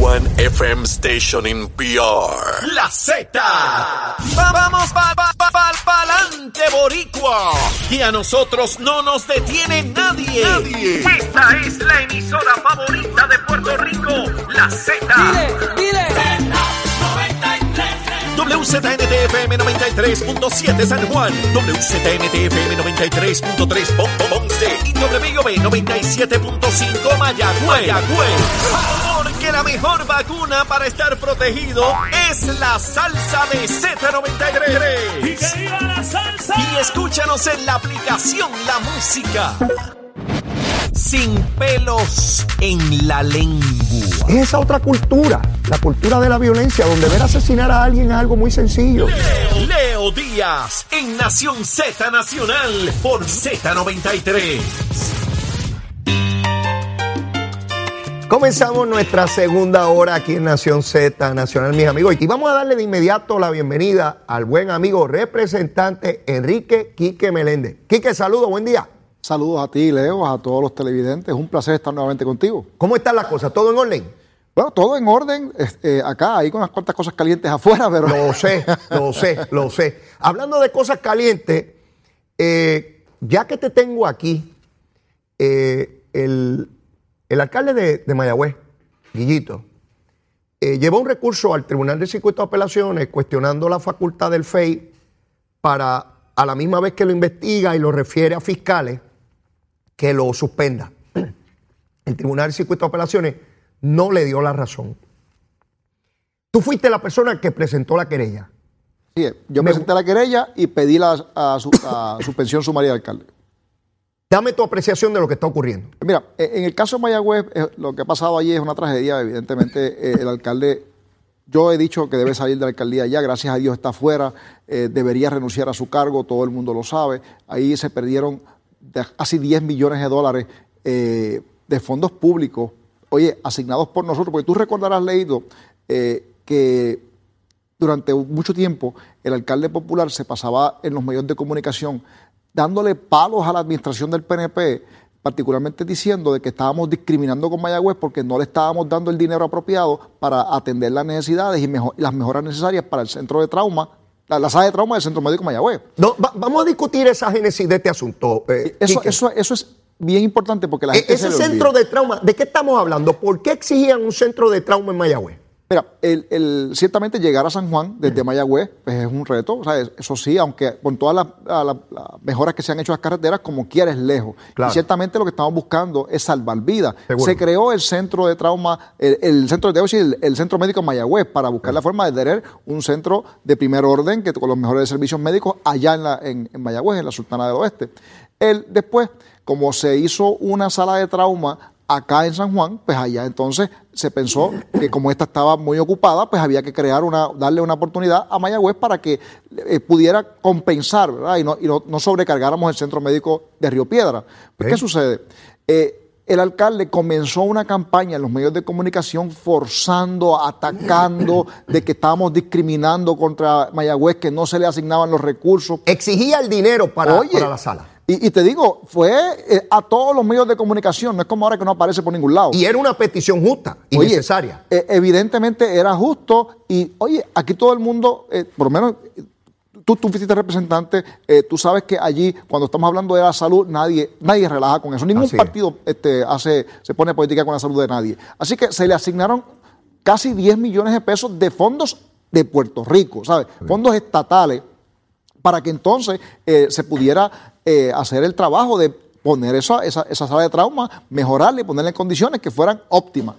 one FM station in PR. La Z. Vamos pa, pa, pa, pa, pa'lante, boricua. Y a nosotros no nos detiene nadie. Nadie. Esta es la emisora favorita de Puerto Rico. La Z. WZNTFM 93.7 San Juan, WZNTFM 93.3 Pon- Pon- Ponce y WIOB 97.5 Mayagüez. La mejor vacuna para estar protegido es la salsa de Z93. Y escúchanos en la aplicación La Música. Sin pelos en la lengua. Es esa otra cultura, la cultura de la violencia, donde ver asesinar a alguien es algo muy sencillo. Leo, Leo Díaz en Nación Z Nacional por Z93. Comenzamos nuestra segunda hora aquí en Nación Z Nacional, mis amigos. Y vamos a darle de inmediato la bienvenida al buen amigo representante Enrique Quique Meléndez. Quique, saludos, buen día. Saludos a ti, Leo, a todos los televidentes. Es un placer estar nuevamente contigo. ¿Cómo están las cosas? ¿Todo en orden? Bueno, todo en orden. este, acá, ahí con unas cuantas cosas calientes afuera, pero. Lo sé, lo sé, lo sé. Hablando de cosas calientes, eh, ya que te tengo aquí, eh, el, el alcalde de, de Mayagüez, Guillito, eh, llevó un recurso al Tribunal de Circuito de Apelaciones cuestionando la facultad del FEI para, a la misma vez que lo investiga y lo refiere a fiscales, que lo suspenda. El Tribunal de Circuito de Apelaciones no le dio la razón. Tú fuiste la persona que presentó la querella. Sí, yo Me- presenté la querella y pedí la a su, a suspensión sumaria del alcalde. Dame tu apreciación de lo que está ocurriendo. Mira, eh, en el caso de Mayagüez, eh, lo que ha pasado allí es una tragedia. Evidentemente, eh, el alcalde, yo he dicho que debe salir de la alcaldía ya, gracias a Dios está fuera, eh, debería renunciar a su cargo, todo el mundo lo sabe. Ahí se perdieron casi 10 millones de dólares de fondos públicos, oye, asignados por nosotros, porque tú recordarás leído que durante mucho tiempo el alcalde popular se pasaba en los medios de comunicación dándole palos a la administración del PNP, particularmente diciendo de que estábamos discriminando con Mayagüez porque no le estábamos dando el dinero apropiado para atender las necesidades y mejo- las mejoras necesarias para el centro de trauma, la, la sala de trauma del Centro Médico Mayagüez. No, va- vamos a discutir esa génesis de este asunto. eh, Eso, eso, eso es bien importante porque la E- gente ese se centro de trauma, ¿de qué estamos hablando? ¿Por qué exigían un centro de trauma en Mayagüez? Mira, el, el- ciertamente llegar a San Juan desde Mayagüez pues es un reto, o sea, es- eso sí, aunque con todas las, mejoras que se han hecho a las carreteras, como quiera es lejos. Claro. Y ciertamente lo que estamos buscando es salvar vidas. Seguro. Se creó el centro de trauma, el, el centro de decir, el, el centro médico Mayagüez para buscar la forma de tener un centro de primer orden que con los mejores servicios médicos allá en, la, en, en Mayagüez, en la Sultana del Oeste. El, después, como se hizo una sala de trauma acá en San Juan, pues allá entonces se pensó que como esta estaba muy ocupada, pues había que crear una, darle una oportunidad a Mayagüez para que eh, pudiera compensar, ¿verdad? Y, no, y no, no sobrecargáramos el centro médico de Río Piedra. Pues. ¿Qué sucede? Eh, el alcalde comenzó una campaña en los medios de comunicación forzando, atacando, de que estábamos discriminando contra Mayagüez, que no se le asignaban los recursos. Exigía el dinero para, Oye, para la sala. Y, y te digo, fue eh, a todos los medios de comunicación, no es como ahora que no aparece por ningún lado. Y era una petición justa y Oye, necesaria. eh, evidentemente era justo y, oye, aquí todo el mundo, eh, por lo menos tú, tú fuiste representante, eh, tú sabes que allí, cuando estamos hablando de la salud, nadie, nadie relaja con eso. Ningún Así es. partido este, hace, se pone política con la salud de nadie. Así que se le asignaron casi 10 millones de pesos de fondos de Puerto Rico, ¿sabes? Fondos estatales para que entonces eh, se pudiera eh, hacer el trabajo de poner esa, esa, esa sala de trauma, mejorarla y ponerla en condiciones que fueran óptimas.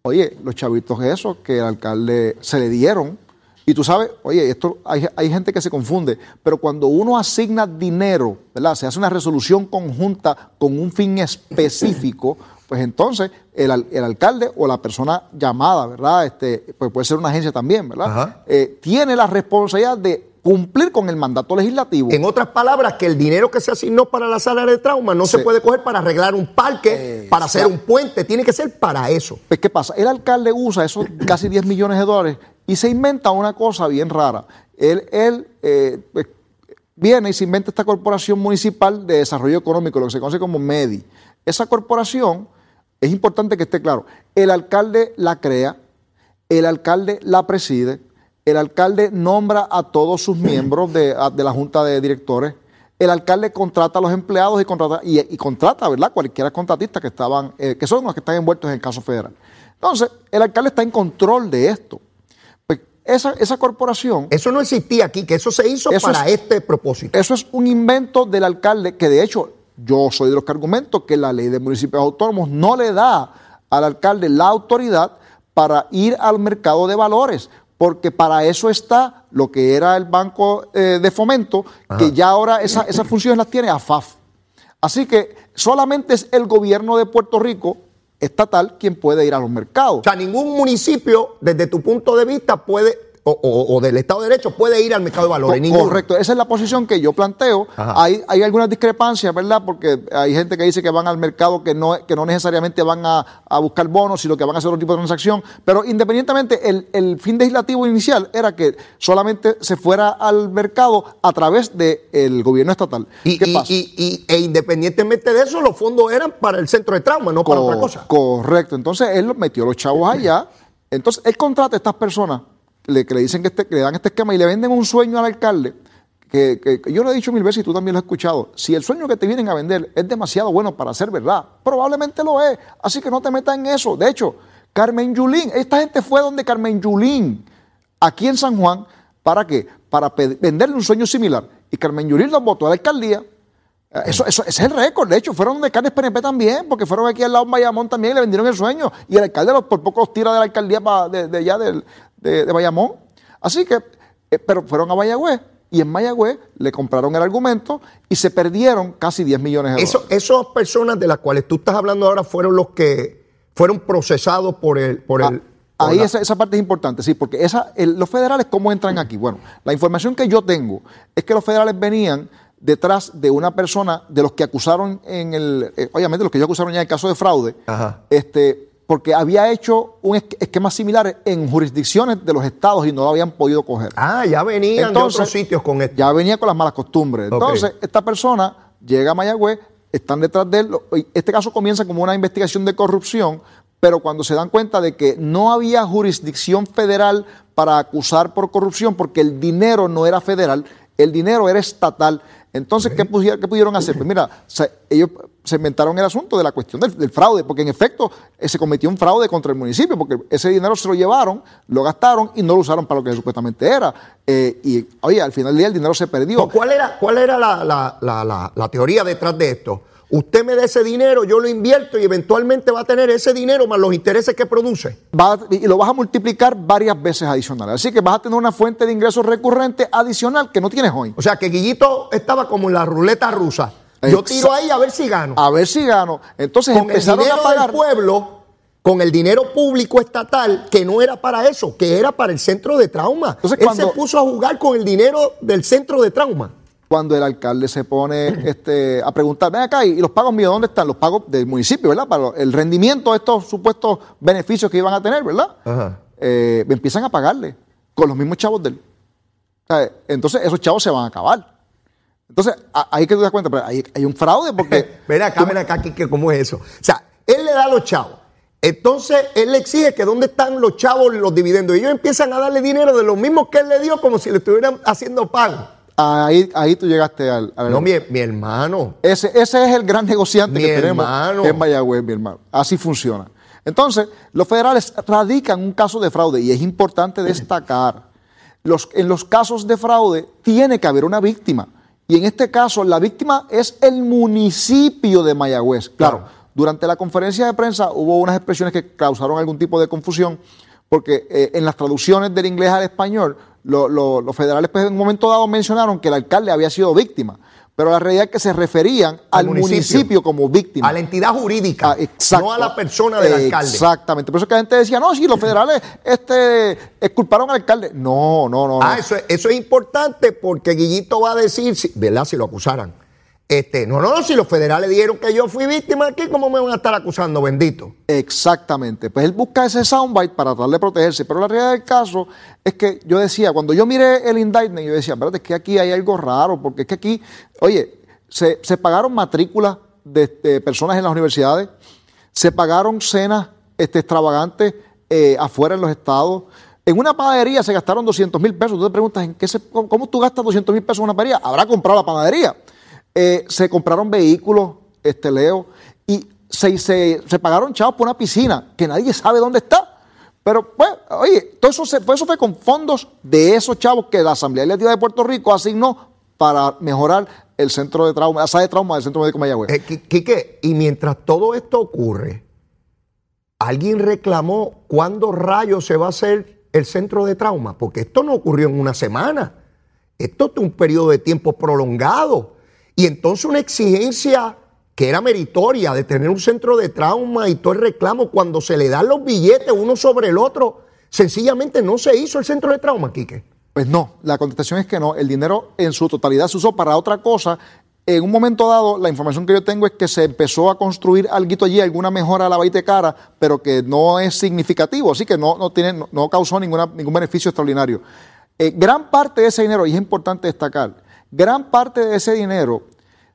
Oye, los chavitos esos que el alcalde se le dieron, y tú sabes, oye, esto hay, hay gente que se confunde, pero cuando uno asigna dinero, ¿verdad? Se hace una resolución conjunta con un fin específico, pues entonces el, el alcalde o la persona llamada, ¿verdad? Este, pues puede ser una agencia también, ¿verdad? Eh, tiene la responsabilidad de cumplir con el mandato legislativo. En otras palabras, que el dinero que se asignó para la sala de trauma no se puede coger para arreglar un parque, para hacer un puente, tiene que ser para eso. Pues, ¿qué pasa? El alcalde usa esos casi 10 millones de dólares y se inventa una cosa bien rara. Él, él eh, pues, viene y se inventa esta corporación municipal de desarrollo económico, lo que se conoce como MEDI. Esa corporación es importante que esté claro, el alcalde la crea, el alcalde la preside, el alcalde nombra a todos sus miembros de, de la junta de directores, el alcalde contrata a los empleados y contrata, y, contrata, ¿verdad? Cualquiera contratista que estaban, eh, que son los que están envueltos en el caso federal. Entonces, el alcalde está en control de esto. Pues esa, esa corporación. Eso no existía aquí, que eso se hizo para este propósito. Eso es un invento del alcalde que, de hecho, yo soy de los que argumento que la ley de municipios autónomos no le da al alcalde la autoridad para ir al mercado de valores porque para eso está lo que era el Banco eh, de Fomento, que ya ahora esas funciones las tiene AFAF. Así que solamente es el gobierno de Puerto Rico estatal quien puede ir a los mercados. O sea, ningún municipio, desde tu punto de vista, puede o, del Estado de Derecho puede ir al mercado de valores. Correcto, esa es la posición que yo planteo. Hay, hay algunas discrepancias, ¿verdad? Porque hay gente que dice que van al mercado que no, que no necesariamente van a, buscar bonos, sino que van a hacer otro tipo de transacción. Pero independientemente, el, fin legislativo inicial era que solamente se fuera al mercado a través del gobierno estatal. Y, Y, e independientemente de eso, los fondos eran para el centro de trauma, no para otra cosa. Correcto, entonces él metió los chavos allá. Entonces él contrata a estas personas le, que le dicen que, este, le dan este esquema y le venden un sueño al alcalde, que, yo lo he dicho mil veces y tú también lo has escuchado, si el sueño que te vienen a vender es demasiado bueno para ser verdad, probablemente lo es, así que no te metas en eso. De hecho, Carmen Yulín, esta gente fue donde Carmen Yulín, aquí en San Juan, ¿para qué? Para venderle un sueño similar. Y Carmen Yulín los votó a la alcaldía. Eso, eso, ese es el récord. De hecho, fueron donde Carnes PNP también, porque fueron aquí al lado de Bayamón también y le vendieron el sueño. Y el alcalde por poco los tira de la alcaldía de, de, allá del, de, Bayamón. Así que, eh, pero fueron a Mayagüez y en Mayagüez le compraron el argumento y se perdieron casi 10 millones de dólares. Esas personas de las cuales tú estás hablando ahora fueron los que fueron procesados por el... Por el ah, ahí esa, esa, parte es importante, sí, porque esa, los federales, ¿cómo entran aquí? Bueno, la información que yo tengo es que los federales venían detrás de una persona de los que acusaron en el, eh, obviamente los que ellos acusaron ya en el caso de fraude, este porque había hecho un esquema similar en jurisdicciones de los estados y no lo habían podido coger. Ah, ya venían de otros sitios con esto. Ya venía con las malas costumbres. Entonces, esta persona llega a Mayagüez, están detrás de él. Este caso comienza como una investigación de corrupción, pero cuando se dan cuenta de que no había jurisdicción federal para acusar por corrupción, porque el dinero no era federal, el dinero era estatal, entonces, ¿qué, pudieron hacer? Pues mira, ellos se inventaron el asunto de la cuestión del, fraude, porque en efecto eh, se cometió un fraude contra el municipio, porque ese dinero se lo llevaron, lo gastaron y no lo usaron para lo que supuestamente era. Eh, y oye, al final del día el dinero se perdió. ¿Cuál era, cuál era la teoría detrás de esto? Usted me da ese dinero, yo lo invierto y eventualmente va a tener ese dinero más los intereses que produce. y lo vas a multiplicar varias veces adicionales. Así que vas a tener una fuente de ingresos recurrente adicional que no tienes hoy. O sea que Guillito estaba como en la ruleta rusa. Yo tiro ahí a ver si gano. A ver si gano. Entonces con empezaron el dinero a pagar. Del pueblo, con el dinero público estatal, que no era para eso, que era para el centro de trauma. Entonces, Él se puso a jugar con el dinero del centro de trauma cuando el alcalde se pone este, a preguntar, ven acá, y los pagos míos, ¿dónde están? Los pagos del municipio, ¿verdad? Para el rendimiento de estos supuestos beneficios que iban a tener, ¿verdad? Ajá. Eh, empiezan a pagarle con los mismos chavos de él. entonces esos chavos se van a acabar. Entonces, ahí que tú te das cuenta, pero hay, un fraude porque... ven acá, ven acá, ¿cómo es eso? O sea, él le da a los chavos. Entonces, él le exige que dónde están los chavos los dividendos. Y ellos empiezan a darle dinero de los mismos que él le dio como si le estuvieran haciendo pago. Ahí, ahí tú llegaste al. no, mi, hermano. Ese, ese es el gran negociante que tenemos en Mayagüez, mi hermano. Así funciona. Entonces, los federales radican un caso de fraude y es importante destacar. Los, en los casos de fraude tiene que haber una víctima. Y en este caso, la víctima es el municipio de Mayagüez. Claro, durante la conferencia de prensa hubo unas expresiones que causaron algún tipo de confusión, porque eh, en las traducciones del inglés al español los federales pues, en un momento dado mencionaron que el alcalde había sido víctima, pero la realidad es que se referían al, municipio, como víctima. A la entidad jurídica, ah, no a la persona del alcalde. Exactamente. Por eso que la gente decía, no, si los federales este, culparon al alcalde. No, no, no. Ah, Eso, eso es importante porque Guillito va a decir, ¿verdad? Si lo acusaran este, no, no, si los federales dijeron que yo fui víctima aquí, ¿cómo me van a estar acusando, bendito? Exactamente. Pues él busca ese soundbite para tratar de protegerse. Pero la realidad del caso es que yo decía, cuando yo miré el indictment, yo decía, espérate, es que aquí hay algo raro, porque es que aquí, oye, se, pagaron matrículas de, personas en las universidades, Se pagaron cenas este, extravagantes eh, afuera en los estados. En una panadería se gastaron 200 mil pesos. Tú te preguntas, ¿en qué se, ¿cómo tú gastas 200 mil pesos en una panadería? Habrá comprado la panadería. Eh, se compraron vehículos, este Leo, y se, se, pagaron chavos por una piscina que nadie sabe dónde está. Pero, pues, oye, todo eso, fue con fondos de esos chavos que la Asamblea Legislativa de Puerto Rico asignó para mejorar el centro de trauma, la sala de trauma del Centro Médico Mayagüez. Eh, y mientras todo esto ocurre, ¿alguien reclamó cuándo rayos se va a hacer el centro de trauma? Porque esto no ocurrió en una semana. Esto es un periodo de tiempo prolongado. Y entonces una exigencia que era meritoria de tener un centro de trauma y todo el reclamo, cuando se le dan los billetes uno sobre el otro, sencillamente no se hizo el centro de trauma, Quique. Pues no, la contestación es que no. El dinero en su totalidad se usó para otra cosa. En un momento dado, la información que yo tengo es que se empezó a construir algo allí, alguna mejora a la baita cara, pero que no es significativo, así que no, no, tiene, no, causó ningún beneficio extraordinario. Eh, gran parte de ese dinero, y es importante destacar, gran parte de ese dinero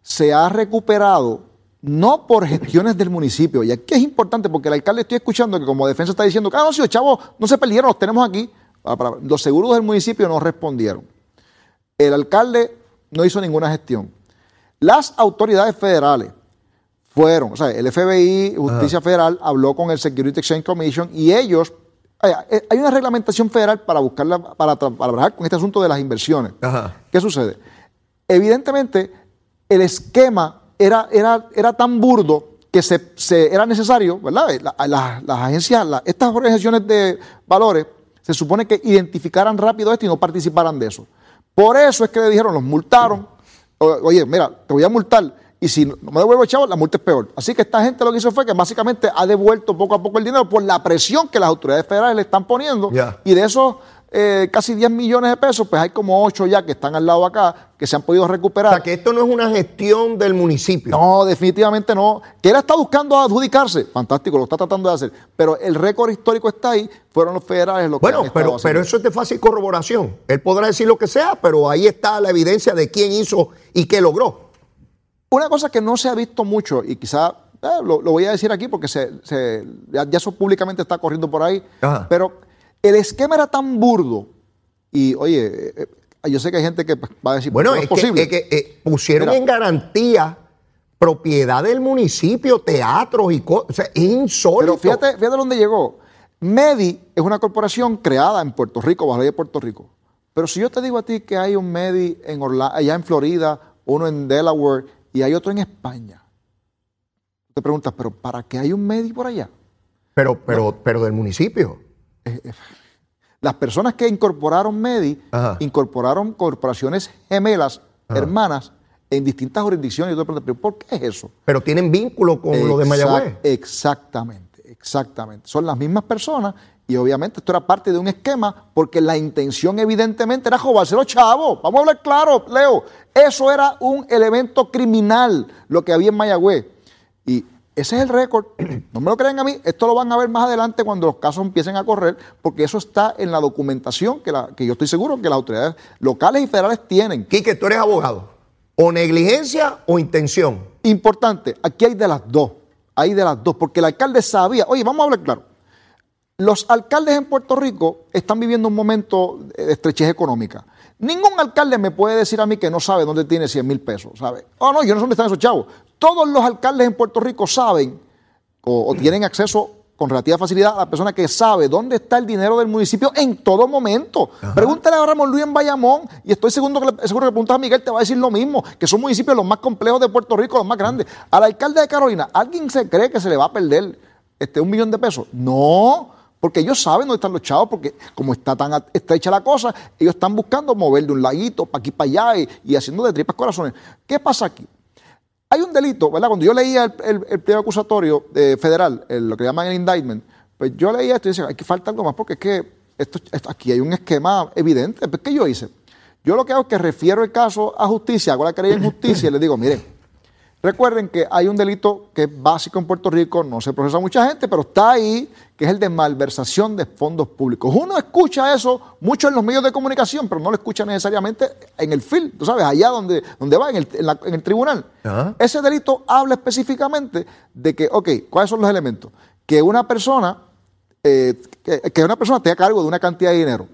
se ha recuperado no por gestiones del municipio. Y aquí es importante porque el alcalde estoy escuchando que como defensa está diciendo, ah, no, si los chavos no se perdieron, los tenemos aquí. Ah, los seguros del municipio no respondieron. El alcalde no hizo ninguna gestión. Las autoridades federales fueron, o sea, el FBI, Justicia Federal, habló con el Security Exchange Commission y ellos, eh, hay una reglamentación federal para buscarla, para, trabajar con este asunto de las inversiones. ¿Qué sucede? Evidentemente, el esquema era, era, era tan burdo que se, era necesario, ¿verdad? las agencias, estas organizaciones de valores, se supone que identificaran rápido esto y no participaran de eso. Por eso es que le dijeron, los multaron. Oye, mira, te voy a multar. Y si no me devuelvo el chavo, la multa es peor. Así que esta gente lo que hizo fue que básicamente ha devuelto poco a poco el dinero por la presión que las autoridades federales le están poniendo. Y de esos eh, casi 10 millones de pesos, pues hay como 8 ya que están al lado acá, que se han podido recuperar. O sea, que esto no es una gestión del municipio. No, definitivamente no. Que él está buscando adjudicarse, fantástico, lo está tratando de hacer. Pero el récord histórico está ahí, fueron los federales los bueno, que Bueno, pero, pero eso es de fácil corroboración. Él podrá decir lo que sea, pero ahí está la evidencia de quién hizo y qué logró. Una cosa que no se ha visto mucho, y quizá eh, lo, voy a decir aquí porque se, ya, eso públicamente está corriendo por ahí, pero el esquema era tan burdo y, oye, eh, eh, yo sé que hay gente que va a decir, bueno, es, posible. Que, eh, pusieron en garantía propiedad del municipio, teatros y cosas. O sea, es insólito. Pero fíjate, fíjate dónde llegó. Medi es una corporación creada en Puerto Rico, bajo la ley de Puerto Rico. Pero si yo te digo a ti que hay un Medi en allá en Florida, uno en Delaware y hay otro en España, te preguntas, ¿pero para qué hay un Medi por allá? Pero, pero, pero del municipio. Las personas que incorporaron MEDI incorporaron corporaciones gemelas, hermanas, en distintas jurisdicciones. ¿pero por qué es eso? Pero tienen vínculo con lo de Mayagüez. Exactamente, exactamente. Son las mismas personas y obviamente esto era parte de un esquema porque la intención evidentemente era robarse los chavos. Vamos a hablar claro, Leo. Eso era un elemento criminal lo que había en Mayagüez. Y ese es el récord. No me lo crean a mí. Esto lo van a ver más adelante cuando los casos empiecen a correr, porque eso está en la documentación que, la, que yo estoy seguro que las autoridades locales y federales tienen. Quique, tú eres abogado. ¿O negligencia o intención? Importante, aquí hay de las dos. Hay de las dos, porque el alcalde sabía. Oye, vamos a hablar claro. Los alcaldes en Puerto Rico están viviendo un momento de estrechez económica. Ningún alcalde me puede decir a mí que no sabe dónde tiene 100 mil pesos, ¿sabe? Oh, no, yo no sé dónde están esos chavos. Todos los alcaldes en Puerto Rico saben o, tienen acceso con relativa facilidad a la persona que sabe dónde está el dinero del municipio en todo momento. Pregúntale a Ramón Luis en Bayamón y estoy seguro que, seguro que preguntas a Miguel te va a decir lo mismo, que son municipios los más complejos de Puerto Rico, los más grandes. Al alcalde de Carolina, ¿alguien se cree que se le va a perder este, un millón de pesos? No. Porque ellos saben dónde están los chavos, porque como está tan estrecha la cosa, ellos están buscando mover de un laguito para aquí para allá y, haciendo de tripas corazones. ¿Qué pasa aquí? Hay un delito, ¿verdad? Cuando yo leía el, el, acusatorio eh, federal, lo que llaman el indictment, pues yo leía esto y decía, hay que falta algo más, porque es que esto, aquí hay un esquema evidente. Pues, ¿Qué yo hice? Yo lo que hago es que refiero el caso a justicia, hago la querella en justicia y le digo, mire, Recuerden que hay un delito que es básico en Puerto Rico, no se procesa mucha gente, pero está ahí, que es el de malversación de fondos públicos. Uno escucha eso mucho en los medios de comunicación, pero no lo escucha necesariamente en el film, tú sabes, allá donde, donde va, en el, en la- en el tribunal. Ese delito habla específicamente de que, ok, ¿cuáles son los elementos? Que una persona, eh, que, que una persona esté a cargo de una cantidad de dinero,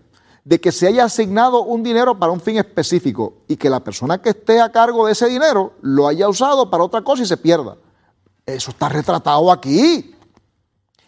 de que se haya asignado un dinero para un fin específico y que la persona que esté a cargo de ese dinero lo haya usado para otra cosa y se pierda. Eso está retratado aquí.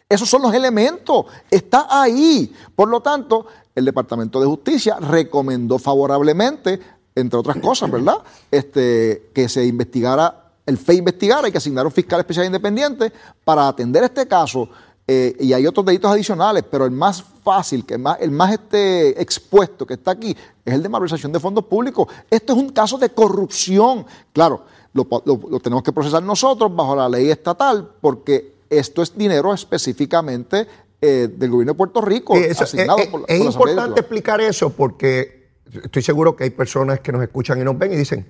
Esos son los elementos. Está ahí. Por lo tanto, el Departamento de Justicia recomendó favorablemente, entre otras cosas, ¿verdad? Este, que se investigara, el FE investigara y que asignara un fiscal especial independiente para atender este caso. Eh, y hay otros delitos adicionales, pero el más fácil, que más, el más este, expuesto que está aquí, es el de malversación de fondos públicos. Esto es un caso de corrupción. Claro, lo, lo- lo tenemos que procesar nosotros bajo la ley estatal, porque esto es dinero específicamente eh, del gobierno de Puerto Rico, Eh, eso- asignado por la- es por la Asamblea importante explicar eso porque estoy seguro que hay personas que nos escuchan y nos ven y dicen,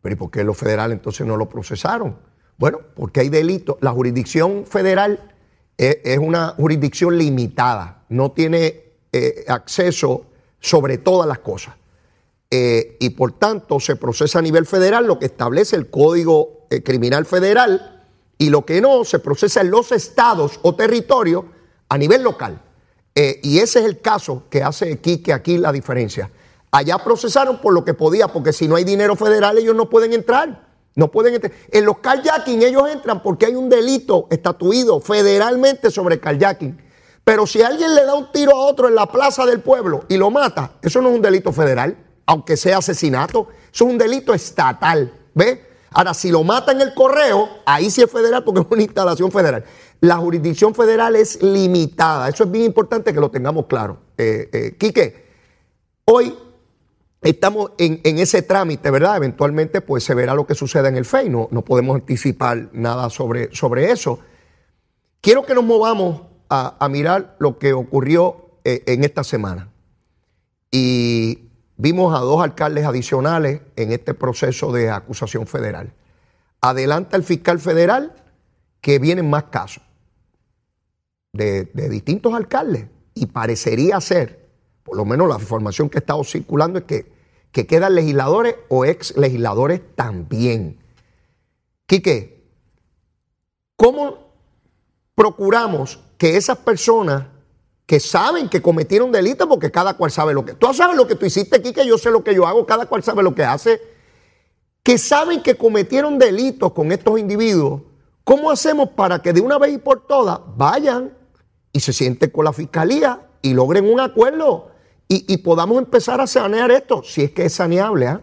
pero ¿y por qué los federales entonces no lo procesaron? Bueno, porque hay delitos. La jurisdicción federal es, es una jurisdicción limitada, no tiene eh, acceso sobre todas las cosas. Eh, y por tanto se procesa a nivel federal lo que establece el Código eh, Criminal Federal y lo que no se procesa en los estados o territorios a nivel local. Y ese es el caso que hace Quique aquí la diferencia. Allá procesaron por lo que podía, porque si no hay dinero federal ellos no pueden entrar. No pueden entrar. En los carjacking ellos entran porque hay un delito estatuido federalmente sobre carjacking. Pero si alguien le da un tiro a otro en la plaza del pueblo y lo mata, eso no es un delito federal, aunque sea asesinato, eso es un delito estatal. ¿Ves? Ahora, si lo mata en el correo, ahí sí es federal porque es una instalación federal. La jurisdicción federal es limitada. Eso es bien importante que lo tengamos claro. Eh, eh, Quique, hoy estamos en, ese trámite, ¿verdad? Eventualmente, pues se verá lo que suceda en el FEI. No, podemos anticipar nada sobre, sobre eso. Quiero que nos movamos a, a mirar lo que ocurrió eh, en esta semana. Y vimos a dos alcaldes adicionales en este proceso de acusación federal. Adelanta el fiscal federal que vienen más casos de, de distintos alcaldes y parecería ser, por lo menos la información que ha estado circulando es que, que quedan legisladores o ex legisladores también. Quique, ¿cómo procuramos que esas personas que saben que cometieron delitos, porque cada cual sabe lo que... Tú sabes lo que tú hiciste, Quique, yo sé lo que yo hago, cada cual sabe lo que hace, que saben que cometieron delitos con estos individuos, ¿cómo hacemos para que de una vez y por todas vayan y se sienten con la fiscalía y logren un acuerdo y, y podamos empezar a sanear esto, si es que es saneable? ¿ah?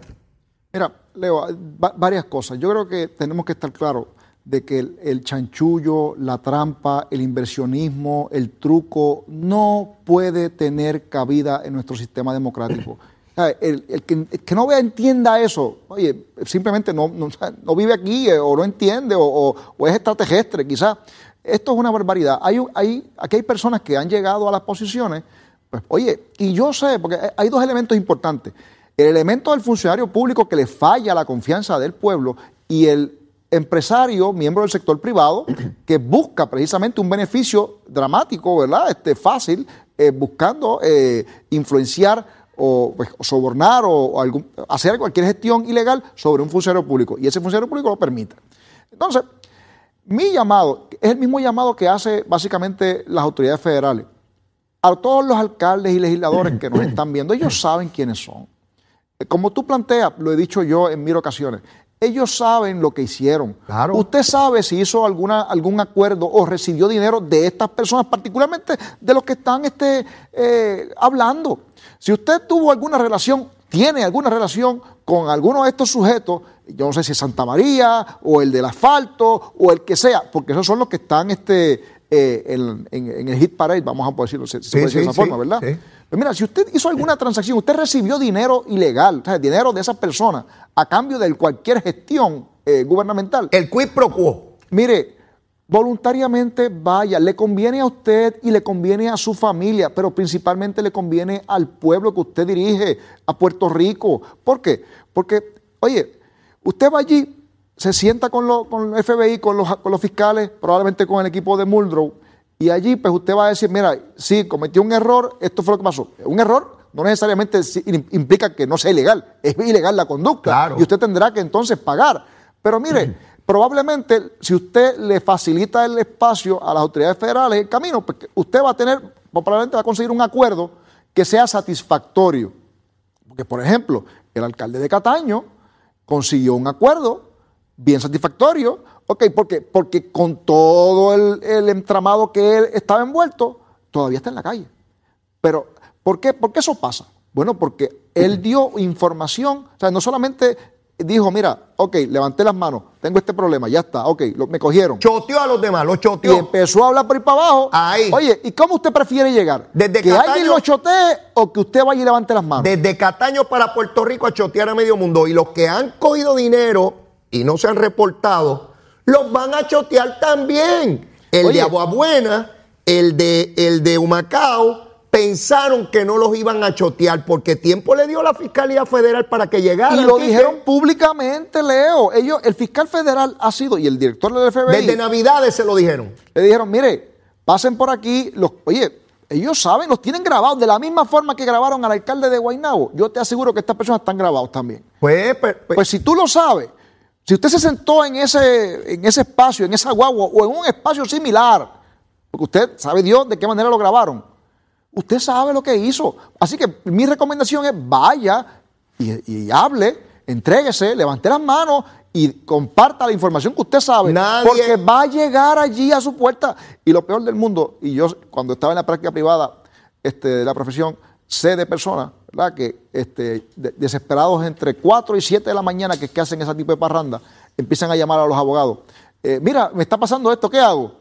Mira, Leo, va- varias cosas. Yo creo que tenemos que estar claros de que el, el chanchullo, la trampa, el inversionismo, el truco, no puede tener cabida en nuestro sistema democrático. El, el que, el que no vea, entienda eso, oye, simplemente no, no, no vive aquí eh, o no entiende o, o- o es extraterrestre, quizás. Esto es una barbaridad. Hay, hay, aquí hay personas que han llegado a las posiciones, pues, oye, y yo sé, porque hay dos elementos importantes. El elemento del funcionario público que le falla la confianza del pueblo y el empresario, miembro del sector privado, que busca precisamente un beneficio dramático, ¿verdad? Este, fácil, eh, buscando eh, influenciar o pues, o sobornar o, hacer cualquier gestión ilegal sobre un funcionario público. Y ese funcionario público lo permite. Entonces, mi llamado es el mismo llamado que hace básicamente las autoridades federales. A todos los alcaldes y legisladores que nos están viendo, ellos saben quiénes son. Como tú planteas, lo he dicho yo en mil ocasiones, ellos saben lo que hicieron. Claro. Usted sabe si hizo alguna, algún acuerdo o recibió dinero de estas personas, particularmente de los que están este, eh, hablando. Si usted tuvo alguna relación, tiene alguna relación con alguno de estos sujetos, yo no sé si es Santa María o el del asfalto o el que sea, porque esos son los que están este, eh, en, en- en el hit parade, vamos a poder decirlo, se, se Sí, puede decir de esa forma, ¿verdad? sí. Pues mira, si usted hizo alguna transacción, usted recibió dinero ilegal, o sea, dinero de esas personas a cambio de cualquier gestión eh, gubernamental. El quid pro quo. Mire, voluntariamente vaya, le conviene a usted y le conviene a su familia, pero principalmente le conviene al pueblo que usted dirige, a Puerto Rico. ¿Por qué? Porque, oye, usted va allí, se sienta con, lo, con el FBI, con los, con los fiscales, probablemente con el equipo de Muldrow, y allí pues usted va a decir, mira, sí, cometió un error, esto fue lo que pasó. Un error no necesariamente implica que no sea ilegal, es ilegal la conducta. Claro. Y usted tendrá que entonces pagar. Pero mire, probablemente si usted le facilita el espacio a las autoridades federales, el camino, pues, usted va a tener, probablemente va a conseguir un acuerdo que sea satisfactorio. Porque, por ejemplo, el alcalde de Cataño consiguió un acuerdo bien satisfactorio. Ok, porque, porque con todo el, el entramado que él estaba envuelto, todavía está en la calle. Pero, ¿por qué, ¿por qué eso pasa? Bueno, porque él dio información, o sea, no solamente dijo, mira, ok, levanté las manos, tengo este problema, ya está, ok, lo- me cogieron. Choteó a los demás, los Y choteó. empezó a hablar por ahí para abajo. Ahí. Oye, ¿y cómo usted prefiere llegar? Desde ¿Que Cataño- alguien lo chotee o que usted vaya y levante las manos? Desde Cataño para Puerto Rico a chotear a medio mundo. Y los que han cogido dinero y no se han reportado, los van a chotear también. El Oye. de Aguabuena, el de, el de Humacao, pensaron que no los iban a chotear porque tiempo le dio la Fiscalía Federal para que llegaran. Y lo dijeron públicamente, Leo. Ellos, el fiscal federal ha sido, y el director del FBI, Desde Navidades se lo dijeron. le dijeron, mire, pasen por aquí. Los, oye, ellos saben, los tienen grabados de la misma forma que grabaron al alcalde de Guaynabo. Yo te aseguro que estas personas están grabados también. Pues, pues, pues, Pues si tú lo sabes, si usted se sentó en ese, en ese espacio, en esa guagua o en un espacio similar, porque usted sabe Dios de qué manera lo grabaron, usted sabe lo que hizo. Así que mi recomendación es vaya y, y hable, entréguese, levante las manos y comparta la información que usted sabe. Nadie- Porque va a llegar allí a su puerta. Y lo peor del mundo, y yo cuando estaba en la práctica privada este, de la profesión, sé de personas ¿verdad? que este, de- desesperados entre 4 y 7 de la mañana que, es que hacen ese tipo de parranda, empiezan a llamar a los abogados. Eh, mira, me está pasando esto, ¿qué hago?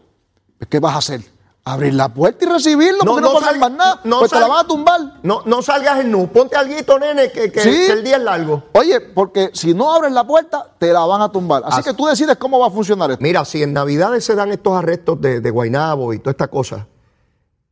¿Qué vas a hacer? Abrir la puerta y recibirlo, porque no, pasa salga- más nada. no pues te la van a tumbar. No, no salgas en nu. Ponte alguito, nene, que, que- Sí. que el día es largo. Oye, porque si no abres la puerta, te la van a tumbar. Así, Así- que tú decides cómo va a funcionar esto. Mira, si en Navidades se dan estos arrestos de, de Guainabo y toda esta cosa,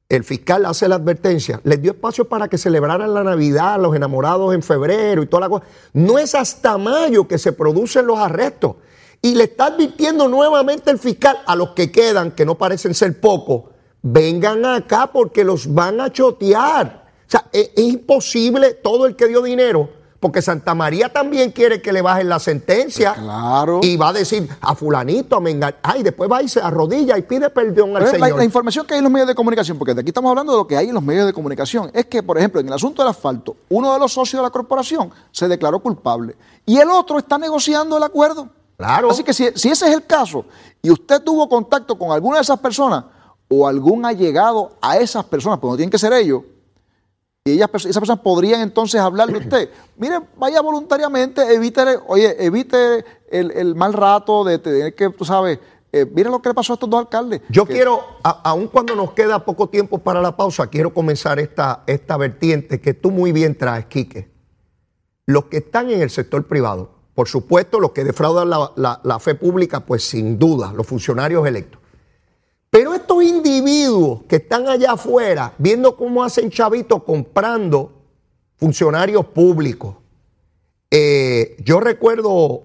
el fiscal hace la advertencia, les dio espacio para que celebraran la Navidad, los enamorados en febrero y toda la cosa. No es hasta mayo que se producen los arrestos. Y le está advirtiendo nuevamente el fiscal a los que quedan, que no parecen ser pocos, vengan acá porque los van a chotear. O sea, es, es imposible todo el que dio dinero, porque Santa María también quiere que le bajen la sentencia. Claro. Y va a decir a fulanito, a menga- ay, después va y se arrodilla y pide perdón al Pero la, Señor. la información que hay en los medios de comunicación, porque de aquí estamos hablando de lo que hay en los medios de comunicación, es que, por ejemplo, en el asunto del asfalto, uno de los socios de la corporación se declaró culpable y el otro está negociando el acuerdo. Claro. Así que si, si ese es el caso y usted tuvo contacto con alguna de esas personas o algún allegado a esas personas, pues no tienen que ser ellos, y ellas, esas personas podrían entonces hablarle a usted. Mire, vaya voluntariamente, evite, oye, evite el, el mal rato de tener que, tú sabes, eh, mire lo que le pasó a estos dos alcaldes. Yo que- quiero, a- aun cuando nos queda poco tiempo para la pausa, quiero comenzar esta, esta vertiente que tú muy bien traes, Quique. Los que están en el sector privado, por supuesto, los que defraudan la, la- la fe pública, pues sin duda, los funcionarios electos. Individuos que están allá afuera, viendo cómo hacen chavitos comprando funcionarios públicos. Eh, yo recuerdo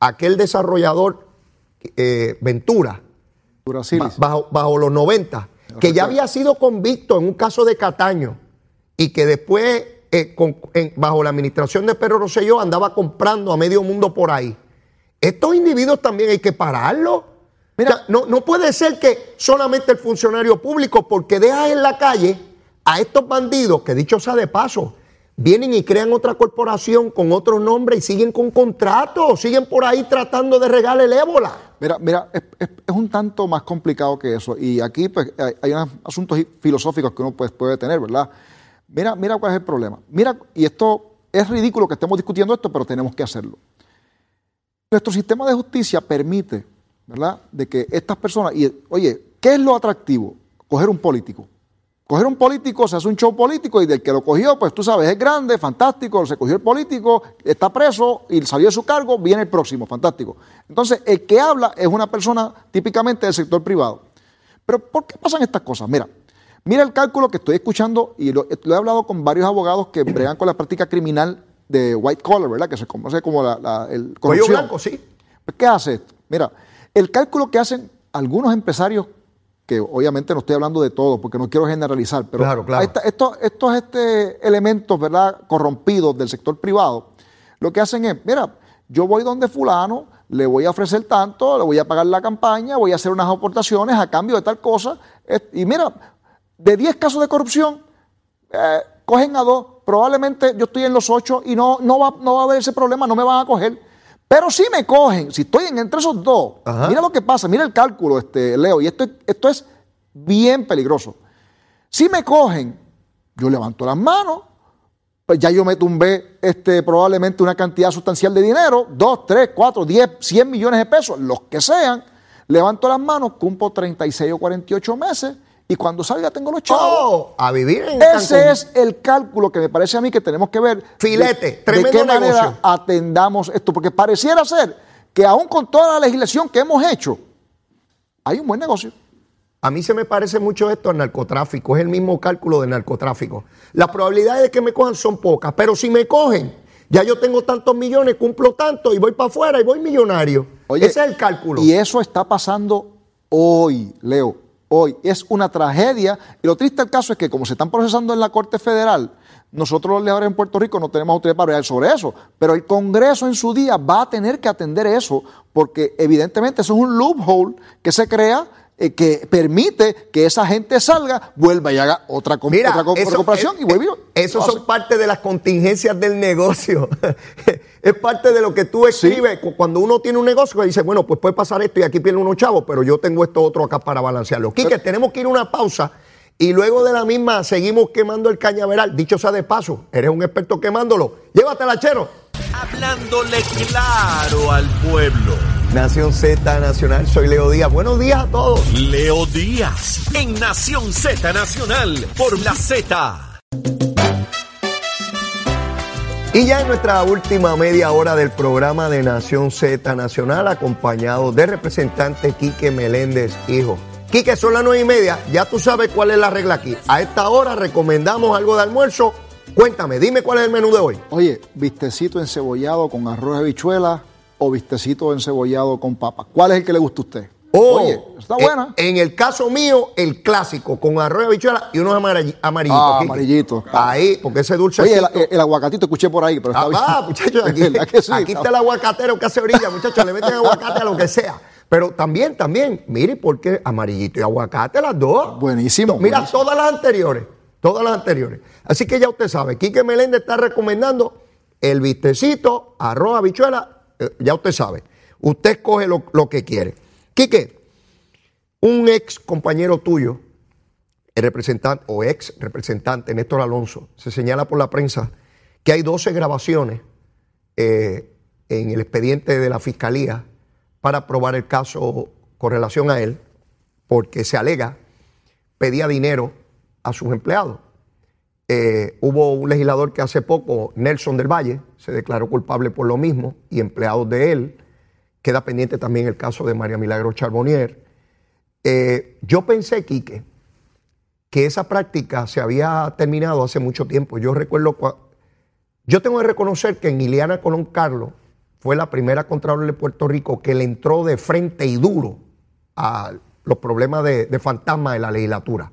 aquel desarrollador eh, Ventura, bajo, bajo los 90, que ya había sido convicto en un caso de Cataño y que después, eh, con- en- bajo la administración de Pedro Rosselló, andaba comprando a medio mundo por ahí. Estos individuos también hay que pararlos. Mira- no, no puede ser que solamente el funcionario público, porque dejas en la calle a estos bandidos, que dicho sea de paso, vienen y crean otra corporación con otro nombre y siguen con contratos, siguen por ahí tratando de regalar el ébola. Mira, mira, es, es- es un tanto más complicado que eso. Y aquí pues, hay, hay unos asuntos filosóficos que uno pues, puede tener, ¿verdad? Mira, mira cuál es el problema. Mira, y esto es ridículo que estemos discutiendo esto, pero tenemos que hacerlo. Nuestro sistema de justicia permite, ¿verdad?, de que estas personas, y oye, ¿qué es lo atractivo? Coger un político. Coger un político, se hace un show político y del que lo cogió, pues tú sabes, es grande, fantástico, se cogió el político, está preso y salió de su cargo, viene el próximo, fantástico. Entonces, el que habla es una persona típicamente del sector privado. Pero ¿por qué pasan estas cosas? Mira, mira el cálculo que estoy escuchando y lo, lo he hablado con varios abogados que bregan con la práctica criminal de white collar, ¿verdad? Que se conoce como la, la- el Cuello corrupción. blanco, sí. ¿Qué hace esto? Mira, el cálculo que hacen algunos empresarios, que obviamente no estoy hablando de todo porque no quiero generalizar, pero Claro, claro. esta- estos, estos este, elementos ¿verdad? corrompidos del sector privado, lo que hacen es, mira, yo voy donde fulano, le voy a ofrecer tanto, le voy a pagar la campaña, voy a hacer unas aportaciones a cambio de tal cosa, y mira, de 10 casos de corrupción, eh, cogen a dos, probablemente yo estoy en los ocho y no, no, va, no va a haber ese problema, no me van a coger. Pero si me cogen, si estoy en, entre esos dos, Ajá. mira lo que pasa, mira el cálculo, este, Leo, y esto, esto es bien peligroso. Si me cogen, yo levanto las manos, pues ya yo me tumbé este, probablemente una cantidad sustancial de dinero, 2, 3, 4, 10, 100 millones de pesos, los que sean, levanto las manos, cumplo 36 o 48 meses y cuando salga tengo los chavos. Oh, a vivir en Ese Cancún. es el cálculo que me parece a mí que tenemos que ver. Filete, de, tremendo de qué manera negocio. atendamos esto, porque pareciera ser que aún con toda la legislación que hemos hecho, hay un buen negocio. A mí se me parece mucho esto al narcotráfico, es el mismo cálculo del narcotráfico. Las probabilidades de que me cojan son pocas, pero si me cogen, ya yo tengo tantos millones, cumplo tanto y voy para afuera y voy millonario. Oye, Ese es el cálculo. Y eso está pasando hoy, Leo. Hoy es una tragedia. Y lo triste del caso es que, como se están procesando en la Corte Federal, nosotros los legisladores en Puerto Rico no tenemos autoridad para hablar sobre eso. Pero el Congreso en su día va a tener que atender eso, porque evidentemente eso es un loophole que se crea. eh, que permite que esa gente salga, vuelva y haga otra, com- Mira, otra eso- recuperación y Esos lo son parte de las contingencias del negocio. es parte de lo que tú escribes cu- cuando uno tiene un negocio que dice, bueno, pues puede pasar esto y aquí pierde unos chavos, pero yo tengo esto otro acá para balancearlo. Quique, tenemos que ir a una pausa y luego de la misma seguimos quemando el cañaveral. Dicho sea de paso, eres un experto quemándolo. Llévatela, chero. Hablándole claro al pueblo. Nación Z Nacional, soy Leo Díaz. Buenos días a todos. Leo Díaz en Nación Z Nacional por la Z. Y ya en nuestra última media hora del programa de Nación Z Nacional, acompañado de representante Quique Meléndez, hijo. Quique, son las nueve y media, ya tú sabes cuál es la regla aquí. A esta hora recomendamos algo de almuerzo. Cuéntame, dime cuál es el menú de hoy. Oye, vistecito encebollado con arroz de habichuela o vistecito encebollado con papa. ¿Cuál es el que le gusta a usted? Oh, Oye, está eh, buena. En, el caso mío, el clásico, con arroz de habichuela y unos amari- amarillitos. Ah, amarillitos. Ahí, porque ese dulce. Oye, el, el aguacatito escuché por ahí, pero está bien. Ah, muchachos, aquí, está el aguacatero que hace orilla, muchachos, le meten aguacate a lo que sea. Pero también, también, mire, porque amarillito y aguacate las dos. Buenísimo, Mira, buenísimo. todas las anteriores, todas las anteriores. Así que ya usted sabe, Quique Meléndez está recomendando el vistecito, arroz, habichuela, eh, ya usted sabe. Usted escoge lo, lo que quiere. Quique, un ex compañero tuyo, el representante o ex representante Néstor Alonso, se señala por la prensa que hay 12 grabaciones eh, en el expediente de la fiscalía para probar el caso con relación a él, porque se alega pedía dinero a sus empleados. Eh, hubo un legislador que hace poco, Nelson del Valle, se declaró culpable por lo mismo y empleados de él. Queda pendiente también el caso de María Milagro Charbonnier. Eh, yo pensé, Quique, que esa práctica se había terminado hace mucho tiempo. Yo recuerdo, yo tengo que reconocer que en Ileana Colón Carlos fue la primera Contralor de Puerto Rico que le entró de frente y duro a los problemas de, de fantasma de la legislatura.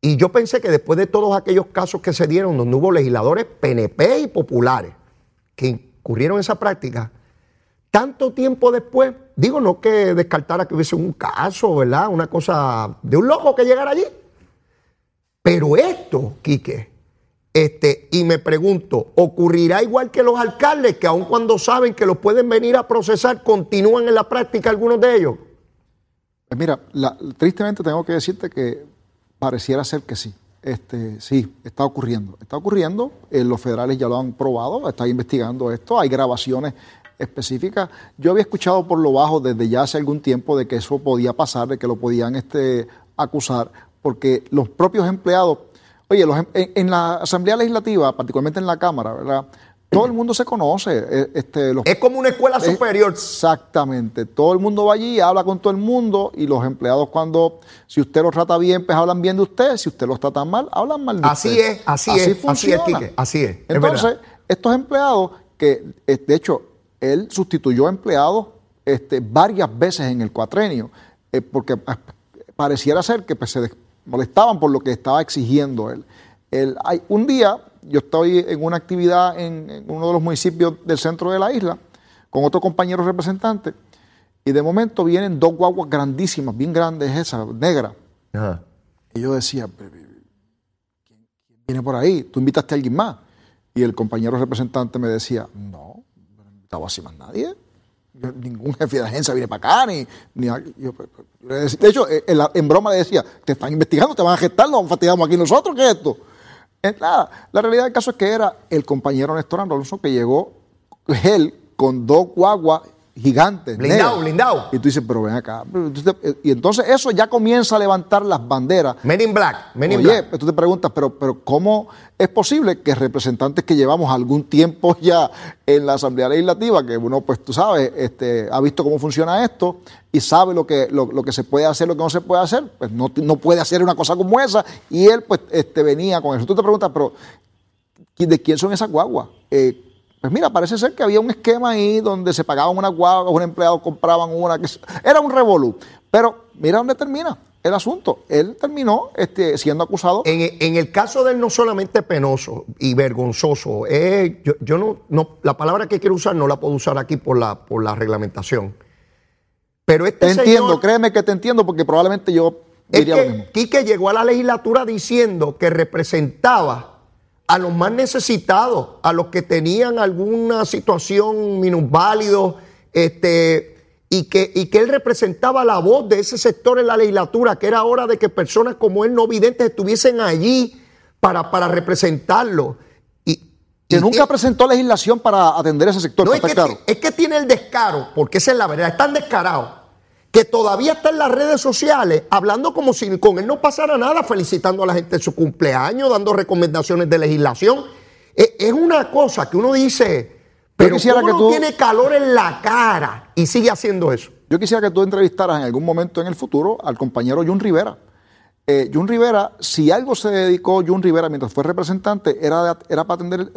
Y yo pensé que después de todos aquellos casos que se dieron, donde hubo legisladores PNP y populares que incurrieron en esa práctica, tanto tiempo después, digo, no que descartara que hubiese un caso, ¿verdad? Una cosa de un loco que llegara allí. Pero esto, Quique, este, y me pregunto, ¿ocurrirá igual que los alcaldes que aun cuando saben que los pueden venir a procesar, continúan en la práctica algunos de ellos? Pues mira, tristemente tengo que decirte que pareciera ser que sí. Este, sí, está ocurriendo. Está ocurriendo, eh, los federales ya lo han probado, están investigando esto, hay grabaciones específicas. Yo había escuchado por lo bajo desde ya hace algún tiempo de que eso podía pasar, de que lo podían este, acusar, porque los propios empleados, oye, los em- en, en la Asamblea Legislativa, particularmente en la Cámara, ¿verdad? Todo el mundo se conoce. eh, Este, los Es como una escuela es- superior. Exactamente. Todo el mundo va allí, habla con todo el mundo y los empleados cuando, si usted los trata bien, pues hablan bien de usted. Si usted los trata mal, hablan mal de Así usted. es, así es, así es. Quique, así es, es Entonces, estos empleados que, eh, de hecho, él sustituyó empleados este, varias veces en el cuatrenio, eh, porque ah, pareciera ser que pues, se molestaban por lo que estaba exigiendo él. hay, un día yo estoy en una actividad en, uno de los municipios del centro de la isla con otro compañero representante y de momento vienen dos guaguas grandísimas, bien grandes esas, negras. Y yo decía, ¿quién viene por ahí? ¿Tú invitaste a alguien más? Y el compañero representante me decía, no, invitado así más nadie. ningún jefe de agencia viene para acá, ni, de hecho, eh, en, broma le decía, te están investigando, te van a gestar, nos fatigamos aquí nosotros, ¿qué es esto? nada, la realidad del caso es que era el compañero Néstor Alonso que llegó, él, con dos guaguas gigantes. Blindado, blindado. Y tú dices, pero ven acá. Y entonces eso ya comienza a levantar las banderas. Men in Black, Men in Oye, pues tú te preguntas, pero, pero ¿cómo es posible que representantes que llevamos algún tiempo ya en la Asamblea Legislativa, que uno, pues tú sabes, este, ha visto cómo funciona esto y sabe lo que, lo, que se puede hacer, lo que no se puede hacer, pues no, no puede hacer una cosa como esa y él pues este, venía con eso. Tú te preguntas, pero ¿de quién son esas guaguas? Eh, pues mira, parece ser que había un esquema ahí donde se pagaban una guagua, un empleado compraban una, que era un revolú. Pero mira dónde termina el asunto. Él terminó este, siendo acusado. En, el caso de él no solamente penoso y vergonzoso, eh, yo, no, no, la palabra que quiero usar no la puedo usar aquí por la, por la reglamentación. Pero este Te entiendo, créeme que te entiendo porque probablemente yo diría es que lo mismo. Quique llegó a la legislatura diciendo que representaba a los más necesitados, a los que tenían alguna situación minusválido, este, y que, y que él representaba la voz de ese sector en la legislatura, que era hora de que personas como él no videntes estuviesen allí para, para representarlo. Y, que nunca presentó legislación para atender ese sector. No, es, que, es que tiene el descaro, porque esa es la verdad, es tan descarado que todavía está en las redes sociales hablando como si con él no pasara nada, felicitando a la gente en su cumpleaños, dando recomendaciones de legislación. E, es, una cosa que uno dice, pero quisiera que tú... tiene calor en la cara y sigue haciendo eso. Yo quisiera que tú entrevistaras en algún momento en el futuro al compañero Jun Rivera eh, Jun Rivera, si algo se dedicó Jun Rivera mientras fue representante, era, era para atender,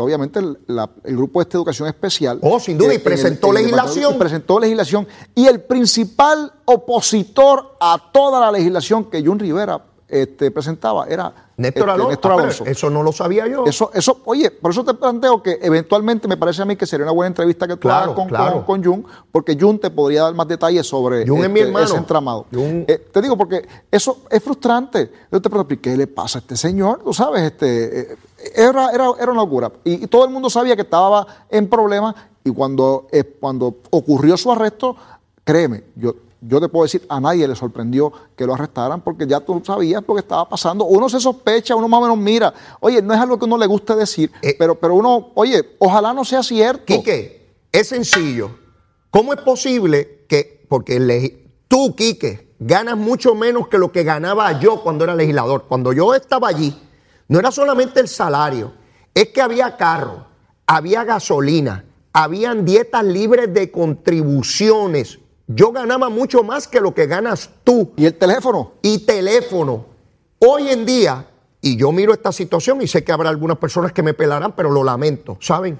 obviamente, el, grupo de esta educación especial. Oh, sin duda, y presentó legislación. presentó legislación. Y el principal opositor a toda la legislación que Jun Rivera este, presentaba era Néstor este, ah, Alonso. eso no lo sabía yo. Eso, eso, oye, por eso te planteo que eventualmente me parece a mí que sería una buena entrevista que tú hagas con, con, Jun, porque Jun te podría dar más detalles sobre Jun es mi este, hermano. ese entramado. Eh, te digo, porque eso es frustrante. Yo te pregunto, ¿qué le pasa a este señor? Tú sabes, este, eh, era, era, era una locura. Y, todo el mundo sabía que estaba en problemas y cuando, eh, cuando ocurrió su arresto, créeme, yo yo te puedo decir, a nadie le sorprendió que lo arrestaran porque ya tú sabías lo que estaba pasando. Uno se sospecha, uno más o menos mira. Oye, no es algo que uno le guste decir, eh, pero, pero uno, oye, ojalá no sea cierto. Quique, es sencillo. ¿Cómo es posible que, porque tú, Quique, ganas mucho menos que lo que ganaba yo cuando era legislador? Cuando yo estaba allí, no era solamente el salario, es que había carro, había gasolina, habían dietas libres de contribuciones yo ganaba mucho más que lo que ganas tú. ¿Y el teléfono? Y teléfono. Hoy en día, y yo miro esta situación y sé que habrá algunas personas que me pelarán, pero lo lamento, ¿saben?